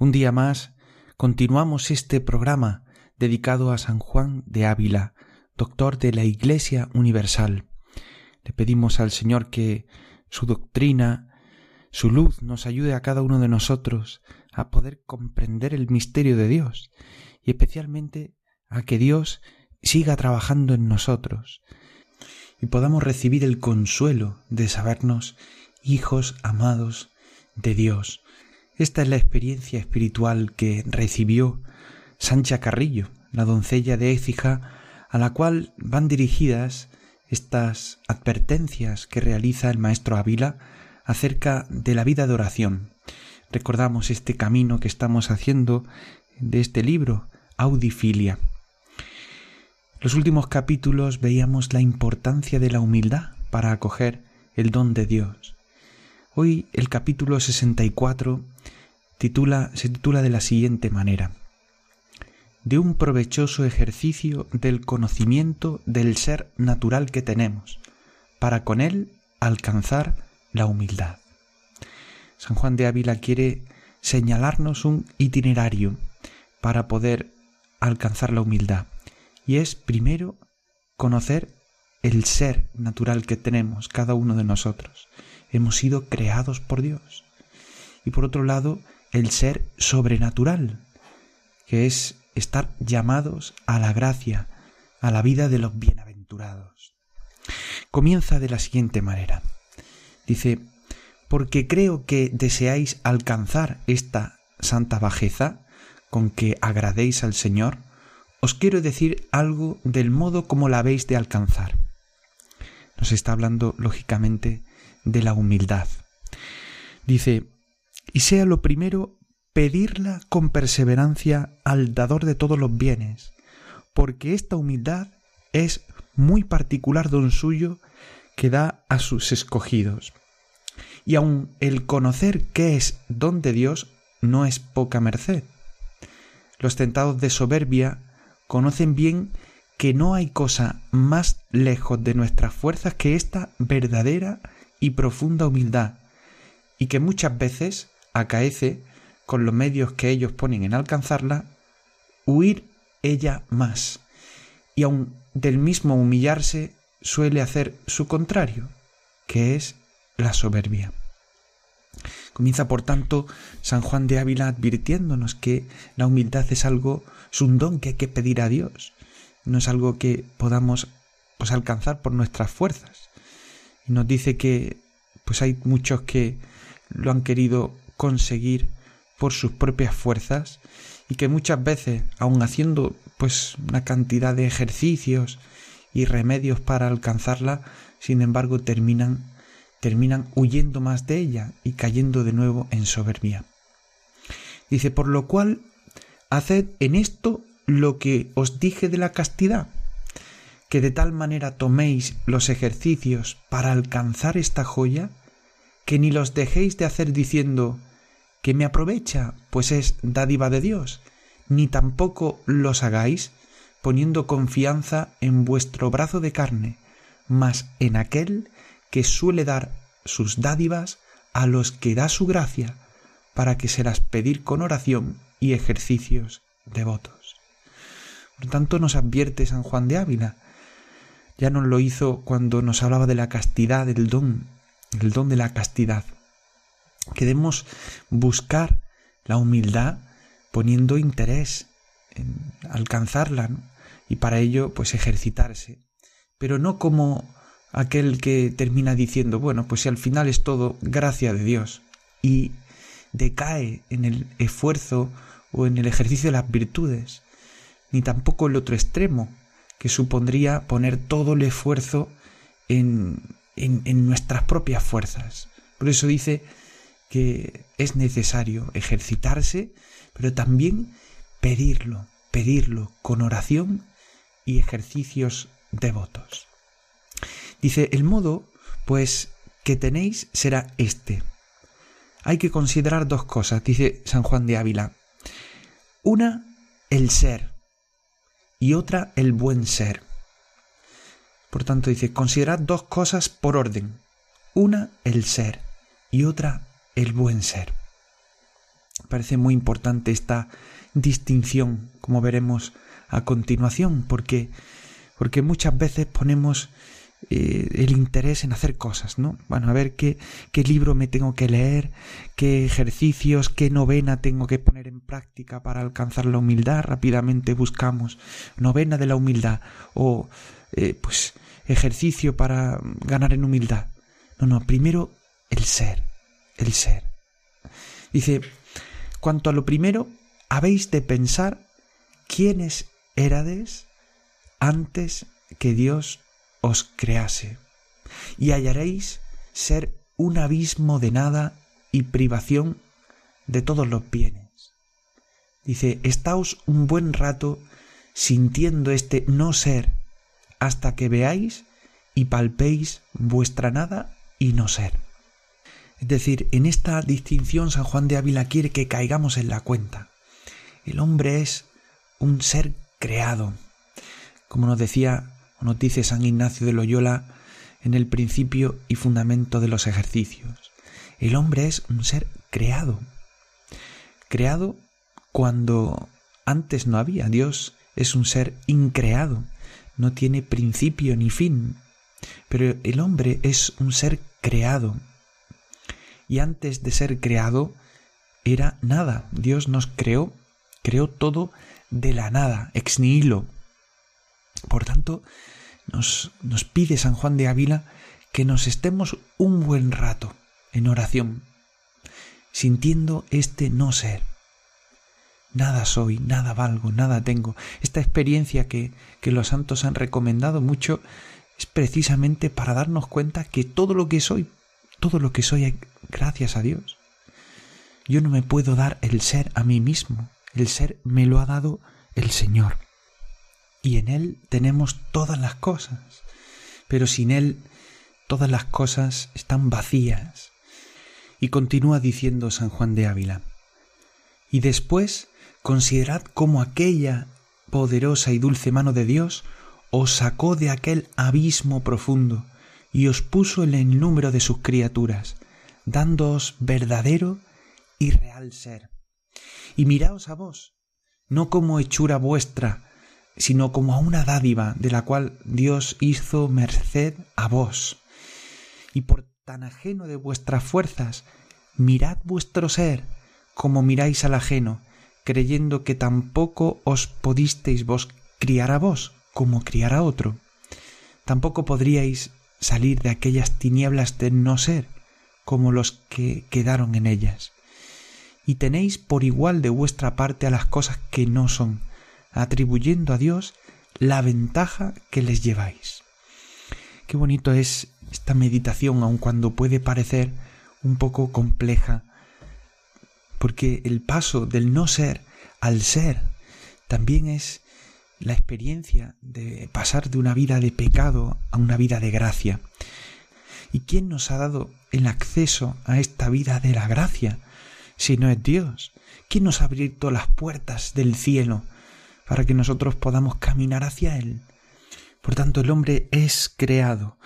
Un día más continuamos este programa dedicado a San Juan de Ávila, doctor de la Iglesia Universal. Le pedimos al Señor que su doctrina, su luz nos ayude a cada uno de nosotros a poder comprender el misterio de Dios y especialmente a que Dios siga trabajando en nosotros y podamos recibir el consuelo de sabernos hijos amados de Dios. Esta es la experiencia espiritual que recibió Sancha Carrillo, la doncella de Écija, a la cual van dirigidas estas advertencias que realiza el maestro Ávila acerca de la vida de oración. Recordamos este camino que estamos haciendo de este libro, Audifilia. Los últimos capítulos veíamos la importancia de la humildad para acoger el don de Dios. Hoy el capítulo 64 titula, se titula de la siguiente manera. De un provechoso ejercicio del conocimiento del ser natural que tenemos, para con él alcanzar la humildad. San Juan de Ávila quiere señalarnos un itinerario para poder alcanzar la humildad. Y es primero conocer el ser natural que tenemos cada uno de nosotros hemos sido creados por Dios. Y por otro lado, el ser sobrenatural, que es estar llamados a la gracia, a la vida de los bienaventurados. Comienza de la siguiente manera. Dice, porque creo que deseáis alcanzar esta santa bajeza con que agradéis al Señor, os quiero decir algo del modo como la habéis de alcanzar. Nos está hablando, lógicamente, de la humildad. Dice, y sea lo primero pedirla con perseverancia al dador de todos los bienes, porque esta humildad es muy particular don suyo que da a sus escogidos. Y aun el conocer qué es don de Dios no es poca merced. Los tentados de soberbia conocen bien que no hay cosa más lejos de nuestras fuerzas que esta verdadera y profunda humildad, y que muchas veces acaece, con los medios que ellos ponen en alcanzarla, huir ella más, y aun del mismo humillarse suele hacer su contrario, que es la soberbia. Comienza, por tanto, San Juan de Ávila advirtiéndonos que la humildad es algo, es un don que hay que pedir a Dios, no es algo que podamos pues, alcanzar por nuestras fuerzas nos dice que pues hay muchos que lo han querido conseguir por sus propias fuerzas y que muchas veces, aun haciendo pues una cantidad de ejercicios y remedios para alcanzarla, sin embargo terminan terminan huyendo más de ella y cayendo de nuevo en soberbia. Dice, por lo cual, haced en esto lo que os dije de la castidad, que de tal manera toméis los ejercicios para alcanzar esta joya, que ni los dejéis de hacer diciendo que me aprovecha, pues es dádiva de Dios, ni tampoco los hagáis poniendo confianza en vuestro brazo de carne, mas en aquel que suele dar sus dádivas a los que da su gracia, para que se las pedir con oración y ejercicios devotos. Por tanto, nos advierte San Juan de Ávila ya nos lo hizo cuando nos hablaba de la castidad, del don, el don de la castidad. Queremos buscar la humildad poniendo interés en alcanzarla y para ello pues ejercitarse, pero no como aquel que termina diciendo, bueno, pues si al final es todo gracia de Dios y decae en el esfuerzo o en el ejercicio de las virtudes, ni tampoco el otro extremo, que supondría poner todo el esfuerzo en, en, nuestras propias fuerzas. Por eso dice que es necesario ejercitarse, pero también pedirlo, pedirlo con oración y ejercicios devotos. Dice, el modo, pues, que tenéis será este. Hay que considerar dos cosas, dice San Juan de Ávila. Una, el ser, y otra, el buen ser. Por tanto, dice, considerad dos cosas por orden. Una, el ser, y otra, el buen ser. Parece muy importante esta distinción, como veremos a continuación, porque, porque muchas veces ponemos eh, el interés en hacer cosas, ¿no? Bueno, a ver qué, qué libro me tengo que leer, qué ejercicios, qué novena tengo que poner en práctica para alcanzar la humildad. Rápidamente buscamos novena de la humildad o eh, pues ejercicio para ganar en humildad. No, no, primero el ser, el ser. Dice, cuanto a lo primero, habéis de pensar quiénes érades antes que Dios os crease, y hallaréis ser un abismo de nada y privación de todos los bienes. Dice, estáos un buen rato sintiendo este no ser hasta que veáis y palpéis vuestra nada y no ser. Es decir, en esta distinción San Juan de Ávila quiere que caigamos en la cuenta. El hombre es un ser creado. Como nos decía o nos dice San Ignacio de Loyola en el principio y fundamento de los ejercicios. El hombre es un ser creado. Creado cuando antes no había. Dios es un ser increado. No tiene principio ni fin. Pero el hombre es un ser creado y antes de ser creado era nada. Dios nos creó, creó todo de la nada, ex nihilo. Por tanto, nos, pide San Juan de Ávila que nos estemos un buen rato en oración, sintiendo este no ser. Nada soy, nada valgo, nada tengo. Esta experiencia que, que los santos han recomendado mucho es precisamente para darnos cuenta que todo lo que soy todo lo que soy gracias a Dios. Yo no me puedo dar el ser a mí mismo, el ser me lo ha dado el Señor. Y en Él tenemos todas las cosas, pero sin Él todas las cosas están vacías. Y continúa diciendo San Juan de Ávila, y después considerad cómo aquella poderosa y dulce mano de Dios os sacó de aquel abismo profundo y os puso en el número de sus criaturas, dándoos verdadero y real ser. Y miraos a vos, no como hechura vuestra, sino como a una dádiva de la cual Dios hizo merced a vos. Y por tan ajeno de vuestras fuerzas, mirad vuestro ser como miráis al ajeno, creyendo que tampoco os podisteis vos criar a vos como criar a otro. Tampoco podríais salir de aquellas tinieblas de no ser como los que quedaron en ellas. Y tenéis por igual de vuestra parte a las cosas que no son, atribuyendo a Dios la ventaja que les lleváis. Qué bonito es esta meditación, aun cuando puede parecer un poco compleja, porque el paso del no ser al ser también es la experiencia de pasar de una vida de pecado a una vida de gracia. ¿Y quién nos ha dado el acceso a esta vida de la gracia? Si no es Dios. ¿Quién nos ha abierto las puertas del cielo para que nosotros podamos caminar hacia Él? Por tanto, el hombre es creado.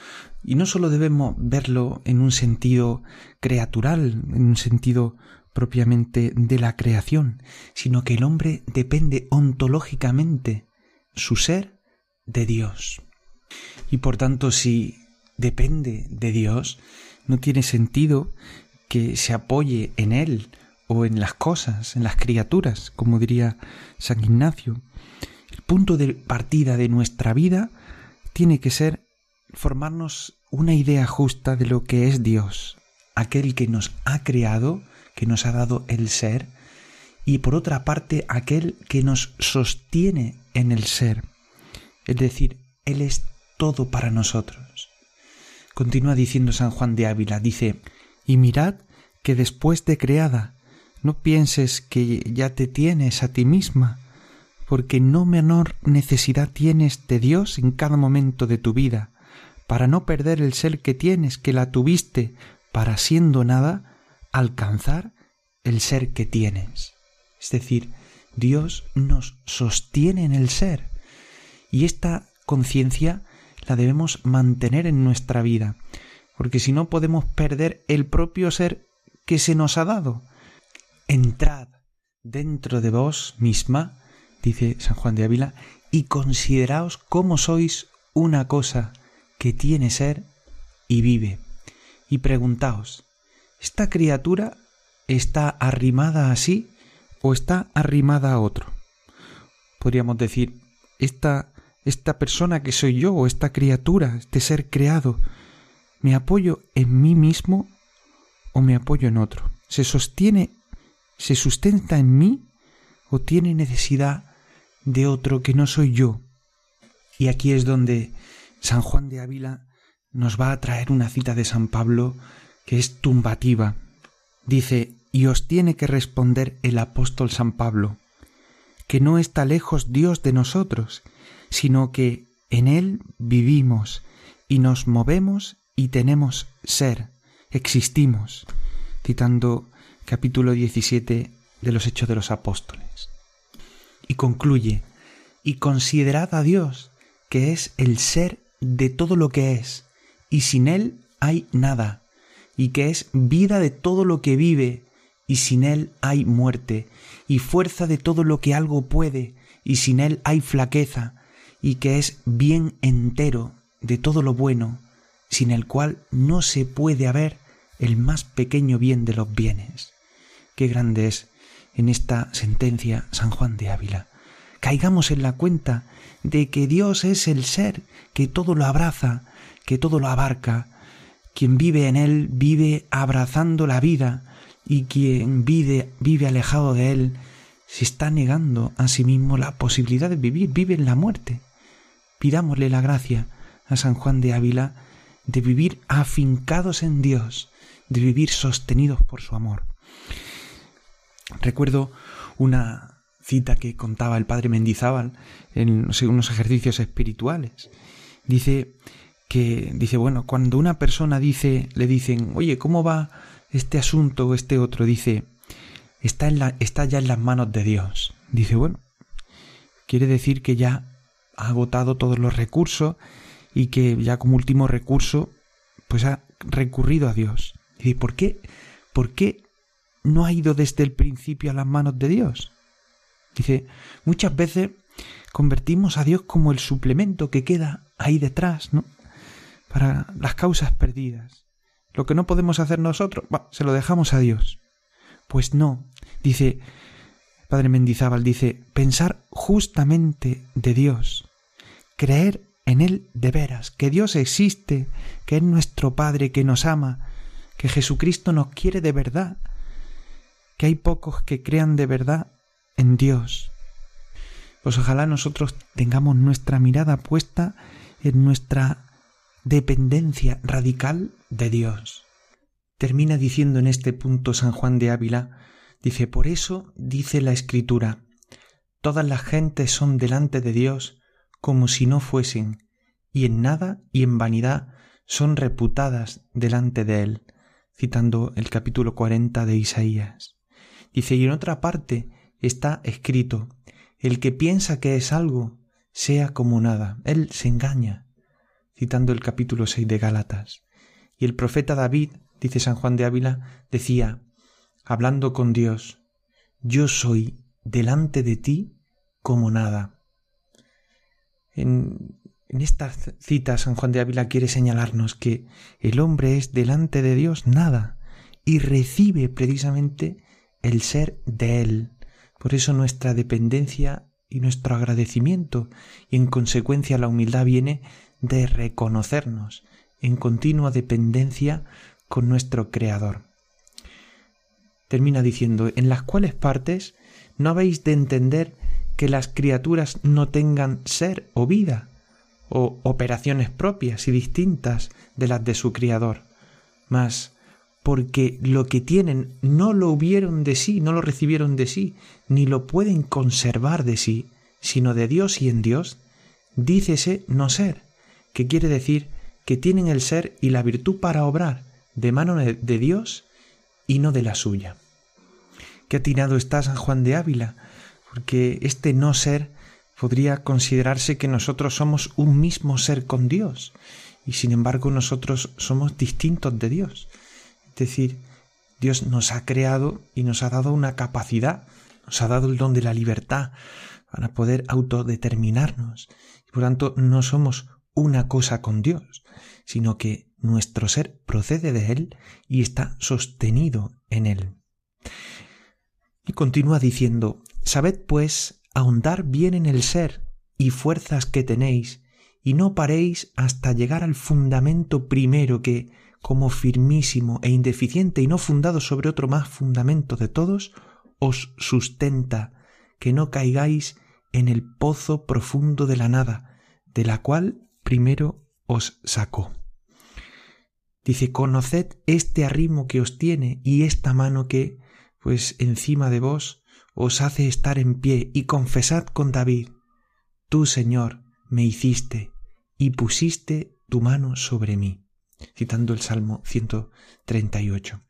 Y no solo debemos verlo en un sentido creatural, en un sentido propiamente de la creación, sino que el hombre depende ontológicamente su ser de Dios. Y por tanto, si depende de Dios, no tiene sentido que se apoye en Él o en las cosas, en las criaturas, como diría San Ignacio. El punto de partida de nuestra vida tiene que ser formarnos una idea justa de lo que es Dios, aquel que nos ha creado, que nos ha dado el ser, y por otra parte aquel que nos sostiene en el ser. Es decir, Él es todo para nosotros. Continúa diciendo San Juan de Ávila, dice, y mirad que después de creada no pienses que ya te tienes a ti misma, porque no menor necesidad tienes de Dios en cada momento de tu vida, para no perder el ser que tienes, que la tuviste, para siendo nada, alcanzar el ser que tienes. Es decir, Dios nos sostiene en el ser. Y esta conciencia la debemos mantener en nuestra vida, porque si no podemos perder el propio ser que se nos ha dado. Entrad dentro de vos misma, dice San Juan de Ávila, y consideraos cómo sois una cosa que tiene ser y vive. Y preguntaos, ¿esta criatura está arrimada así o está arrimada a otro? Podríamos decir, esta, esta persona que soy yo o esta criatura, este ser creado, ¿me apoyo en mí mismo o me apoyo en otro? ¿Se sostiene, se sustenta en mí o tiene necesidad de otro que no soy yo? Y aquí es donde San Juan de Ávila nos va a traer una cita de San Pablo que es tumbativa. Dice, y os tiene que responder el apóstol San Pablo, que no está lejos Dios de nosotros, sino que en Él vivimos y nos movemos y tenemos ser, existimos, citando capítulo 17 de los Hechos de los Apóstoles. Y concluye, y considerad a Dios, que es el ser de todo lo que es, y sin Él hay nada, y que es vida de todo lo que vive, y sin Él hay muerte, y fuerza de todo lo que algo puede, y sin Él hay flaqueza, y que es bien entero de todo lo bueno, sin el cual no se puede haber el más pequeño bien de los bienes. Qué grande es en esta sentencia San Juan de Ávila. Caigamos en la cuenta de que Dios es el ser que todo lo abraza, que todo lo abarca. Quien vive en Él vive abrazando la vida y quien vive, vive alejado de Él se está negando a sí mismo la posibilidad de vivir, vive en la muerte. Pidámosle la gracia a San Juan de Ávila de vivir afincados en Dios, de vivir sostenidos por su amor. Recuerdo una cita que contaba el padre Mendizábal en unos ejercicios espirituales. Dice que dice, bueno, cuando una persona dice, le dicen, "Oye, ¿cómo va este asunto o este otro?" dice, "Está en la está ya en las manos de Dios." Dice, "Bueno, quiere decir que ya ha agotado todos los recursos y que ya como último recurso pues ha recurrido a Dios." Dice, ¿por qué? ¿Por qué no ha ido desde el principio a las manos de Dios? Dice, muchas veces convertimos a Dios como el suplemento que queda ahí detrás, ¿no? Para las causas perdidas. Lo que no podemos hacer nosotros, se lo dejamos a Dios. Pues no, dice Padre Mendizábal, dice, pensar justamente de Dios, creer en Él de veras, que Dios existe, que es nuestro Padre, que nos ama, que Jesucristo nos quiere de verdad, que hay pocos que crean de verdad en Dios. Pues ojalá nosotros tengamos nuestra mirada puesta en nuestra dependencia radical de Dios. Termina diciendo en este punto San Juan de Ávila, dice, por eso dice la Escritura, todas las gentes son delante de Dios como si no fuesen, y en nada y en vanidad son reputadas delante de Él, citando el capítulo 40 de Isaías. Dice, y en otra parte está escrito, el que piensa que es algo, sea como nada. Él se engaña, citando el capítulo 6 de Gálatas. Y el profeta David, dice San Juan de Ávila, decía, hablando con Dios, yo soy delante de ti como nada. En, en esta cita San Juan de Ávila quiere señalarnos que el hombre es delante de Dios nada y recibe precisamente el ser de Él. Por eso nuestra dependencia y nuestro agradecimiento y en consecuencia la humildad viene de reconocernos en continua dependencia con nuestro Creador. Termina diciendo, en las cuales partes no habéis de entender que las criaturas no tengan ser o vida, o operaciones propias y distintas de las de su Criador, mas porque lo que tienen no lo hubieron de sí, no lo recibieron de sí, ni lo pueden conservar de sí, sino de Dios y en Dios, dícese no ser, que quiere decir que tienen el ser y la virtud para obrar de mano de Dios y no de la suya. Qué atinado está San Juan de Ávila, porque este no ser podría considerarse que nosotros somos un mismo ser con Dios, y sin embargo nosotros somos distintos de Dios. Es decir, Dios nos ha creado y nos ha dado una capacidad, nos ha dado el don de la libertad para poder autodeterminarnos. Por tanto, no somos una cosa con Dios, sino que nuestro ser procede de Él y está sostenido en Él. Y continúa diciendo, Sabed pues ahondar bien en el ser y fuerzas que tenéis, y no paréis hasta llegar al fundamento primero que, como firmísimo e indeficiente y no fundado sobre otro más fundamento de todos, os sustenta, que no caigáis en el pozo profundo de la nada, de la cual primero os sacó. Dice, conoced este arrimo que os tiene y esta mano que, pues encima de vos, os hace estar en pie y confesad con David, tú, Señor, me hiciste y pusiste tu mano sobre mí, citando el Salmo 138.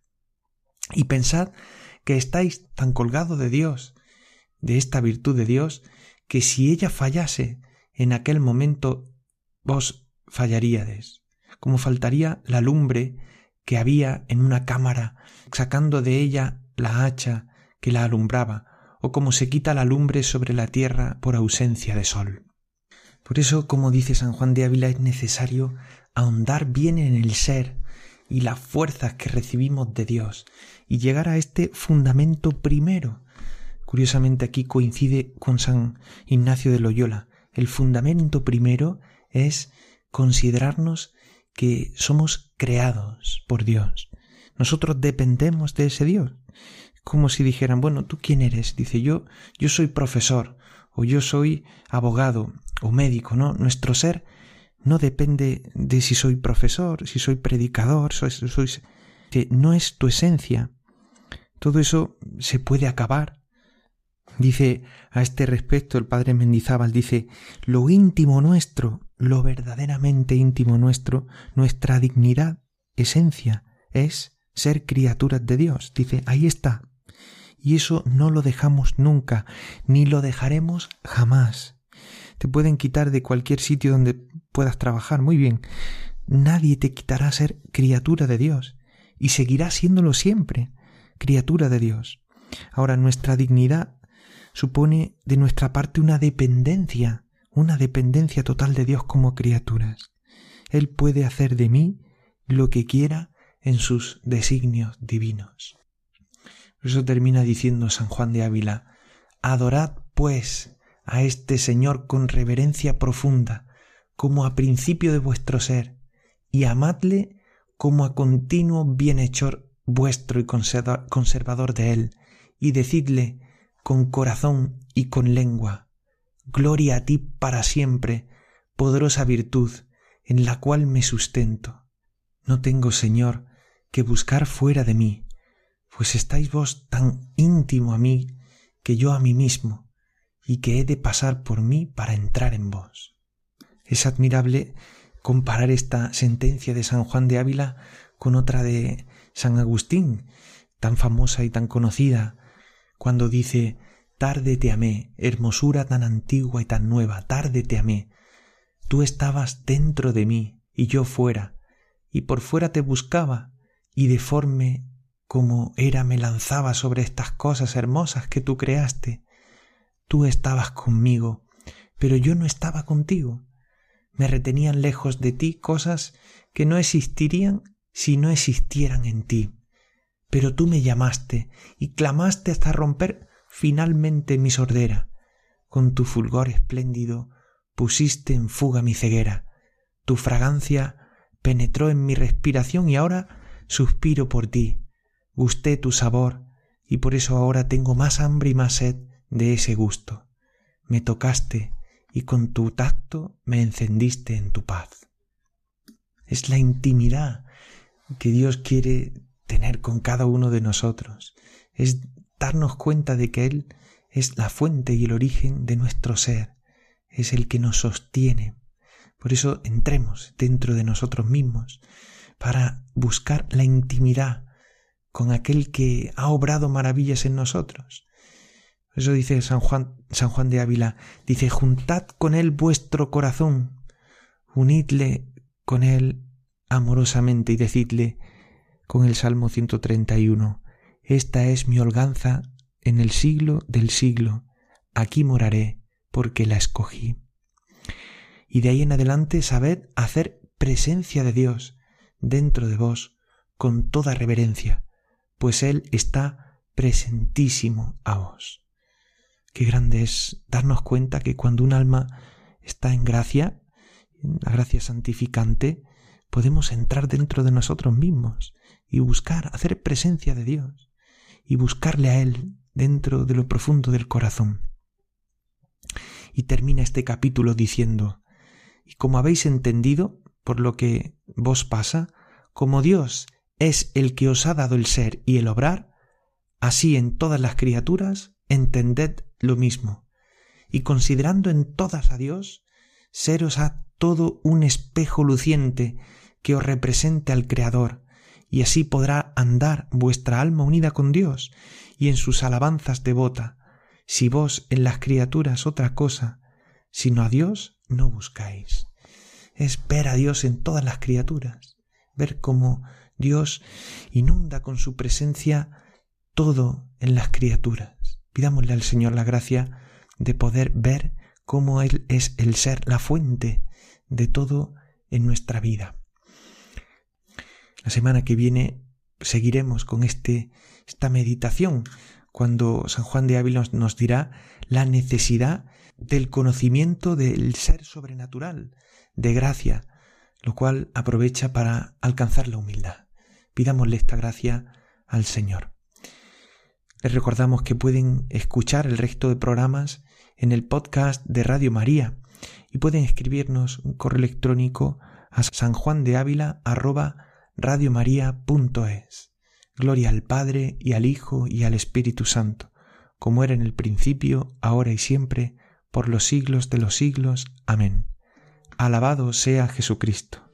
Y pensad que estáis tan colgado de Dios, de esta virtud de Dios, que si ella fallase, en aquel momento vos fallaríades, como faltaría la lumbre que había en una cámara, sacando de ella la hacha que la alumbraba, o como se quita la lumbre sobre la tierra por ausencia de sol. Por eso, como dice San Juan de Ávila, es necesario ahondar bien en el ser y las fuerzas que recibimos de Dios y llegar a este fundamento primero. Curiosamente aquí coincide con San Ignacio de Loyola. El fundamento primero es considerarnos que somos creados por Dios. Nosotros dependemos de ese Dios como si dijeran, bueno, ¿tú quién eres? Dice yo, yo soy profesor, o yo soy abogado, o médico, ¿no? Nuestro ser no depende de si soy profesor, si soy predicador, soy, soy, no es tu esencia. Todo eso se puede acabar. Dice a este respecto el padre Mendizábal, dice, lo íntimo nuestro, lo verdaderamente íntimo nuestro, nuestra dignidad, esencia, es ser criaturas de Dios. Dice, ahí está, y eso no lo dejamos nunca, ni lo dejaremos jamás. Te pueden quitar de cualquier sitio donde puedas trabajar, muy bien. Nadie te quitará ser criatura de Dios, y seguirás siéndolo siempre, criatura de Dios. Ahora, nuestra dignidad supone de nuestra parte una dependencia, una dependencia total de Dios como criaturas. Él puede hacer de mí lo que quiera en sus designios divinos. Eso termina diciendo San Juan de Ávila, Adorad, pues, a este Señor con reverencia profunda, como a principio de vuestro ser, y amadle como a continuo bienhechor vuestro y conservador de él, y decidle con corazón y con lengua, Gloria a ti para siempre, poderosa virtud, en la cual me sustento. No tengo, Señor, que buscar fuera de mí, pues estáis vos tan íntimo a mí que yo a mí mismo, y que he de pasar por mí para entrar en vos. Es admirable comparar esta sentencia de San Juan de Ávila con otra de San Agustín, tan famosa y tan conocida, cuando dice Tarde te amé, hermosura tan antigua y tan nueva, tarde te amé. Tú estabas dentro de mí y yo fuera, y por fuera te buscaba, y deforme como era me lanzaba sobre estas cosas hermosas que tú creaste. Tú estabas conmigo, pero yo no estaba contigo. Me retenían lejos de ti cosas que no existirían si no existieran en ti. Pero tú me llamaste y clamaste hasta romper finalmente mi sordera. Con tu fulgor espléndido pusiste en fuga mi ceguera. Tu fragancia penetró en mi respiración y ahora suspiro por ti gusté tu sabor y por eso ahora tengo más hambre y más sed de ese gusto. Me tocaste y con tu tacto me encendiste en tu paz. Es la intimidad que Dios quiere tener con cada uno de nosotros, es darnos cuenta de que Él es la fuente y el origen de nuestro ser, es el que nos sostiene. Por eso entremos dentro de nosotros mismos para buscar la intimidad con aquel que ha obrado maravillas en nosotros. Eso dice San Juan, San Juan de Ávila, dice, juntad con él vuestro corazón, unidle con él amorosamente y decidle con el Salmo 131, esta es mi holganza en el siglo del siglo, aquí moraré porque la escogí. Y de ahí en adelante sabed hacer presencia de Dios dentro de vos con toda reverencia, pues Él está presentísimo a vos. Qué grande es darnos cuenta que cuando un alma está en gracia, en la gracia santificante, podemos entrar dentro de nosotros mismos y buscar, hacer presencia de Dios y buscarle a Él dentro de lo profundo del corazón. Y termina este capítulo diciendo, y como habéis entendido por lo que vos pasa, como Dios es el que os ha dado el ser y el obrar, así en todas las criaturas entended lo mismo, y considerando en todas a Dios, seros a todo un espejo luciente que os represente al Creador, y así podrá andar vuestra alma unida con Dios y en sus alabanzas devota, si vos en las criaturas otra cosa, sino a Dios no buscáis. Es ver a Dios en todas las criaturas, ver cómo Dios inunda con su presencia todo en las criaturas. Pidámosle al Señor la gracia de poder ver cómo Él es el ser, la fuente de todo en nuestra vida. La semana que viene seguiremos con este, esta meditación cuando San Juan de Ávila nos dirá la necesidad del conocimiento del ser sobrenatural, de gracia, lo cual aprovecha para alcanzar la humildad. Pidámosle esta gracia al Señor. Les recordamos que pueden escuchar el resto de programas en el podcast de Radio María y pueden escribirnos un correo electrónico a sanjuandeávila.com radiomaria.es. Gloria al Padre y al Hijo y al Espíritu Santo, como era en el principio, ahora y siempre, por los siglos de los siglos. Amén. Alabado sea Jesucristo.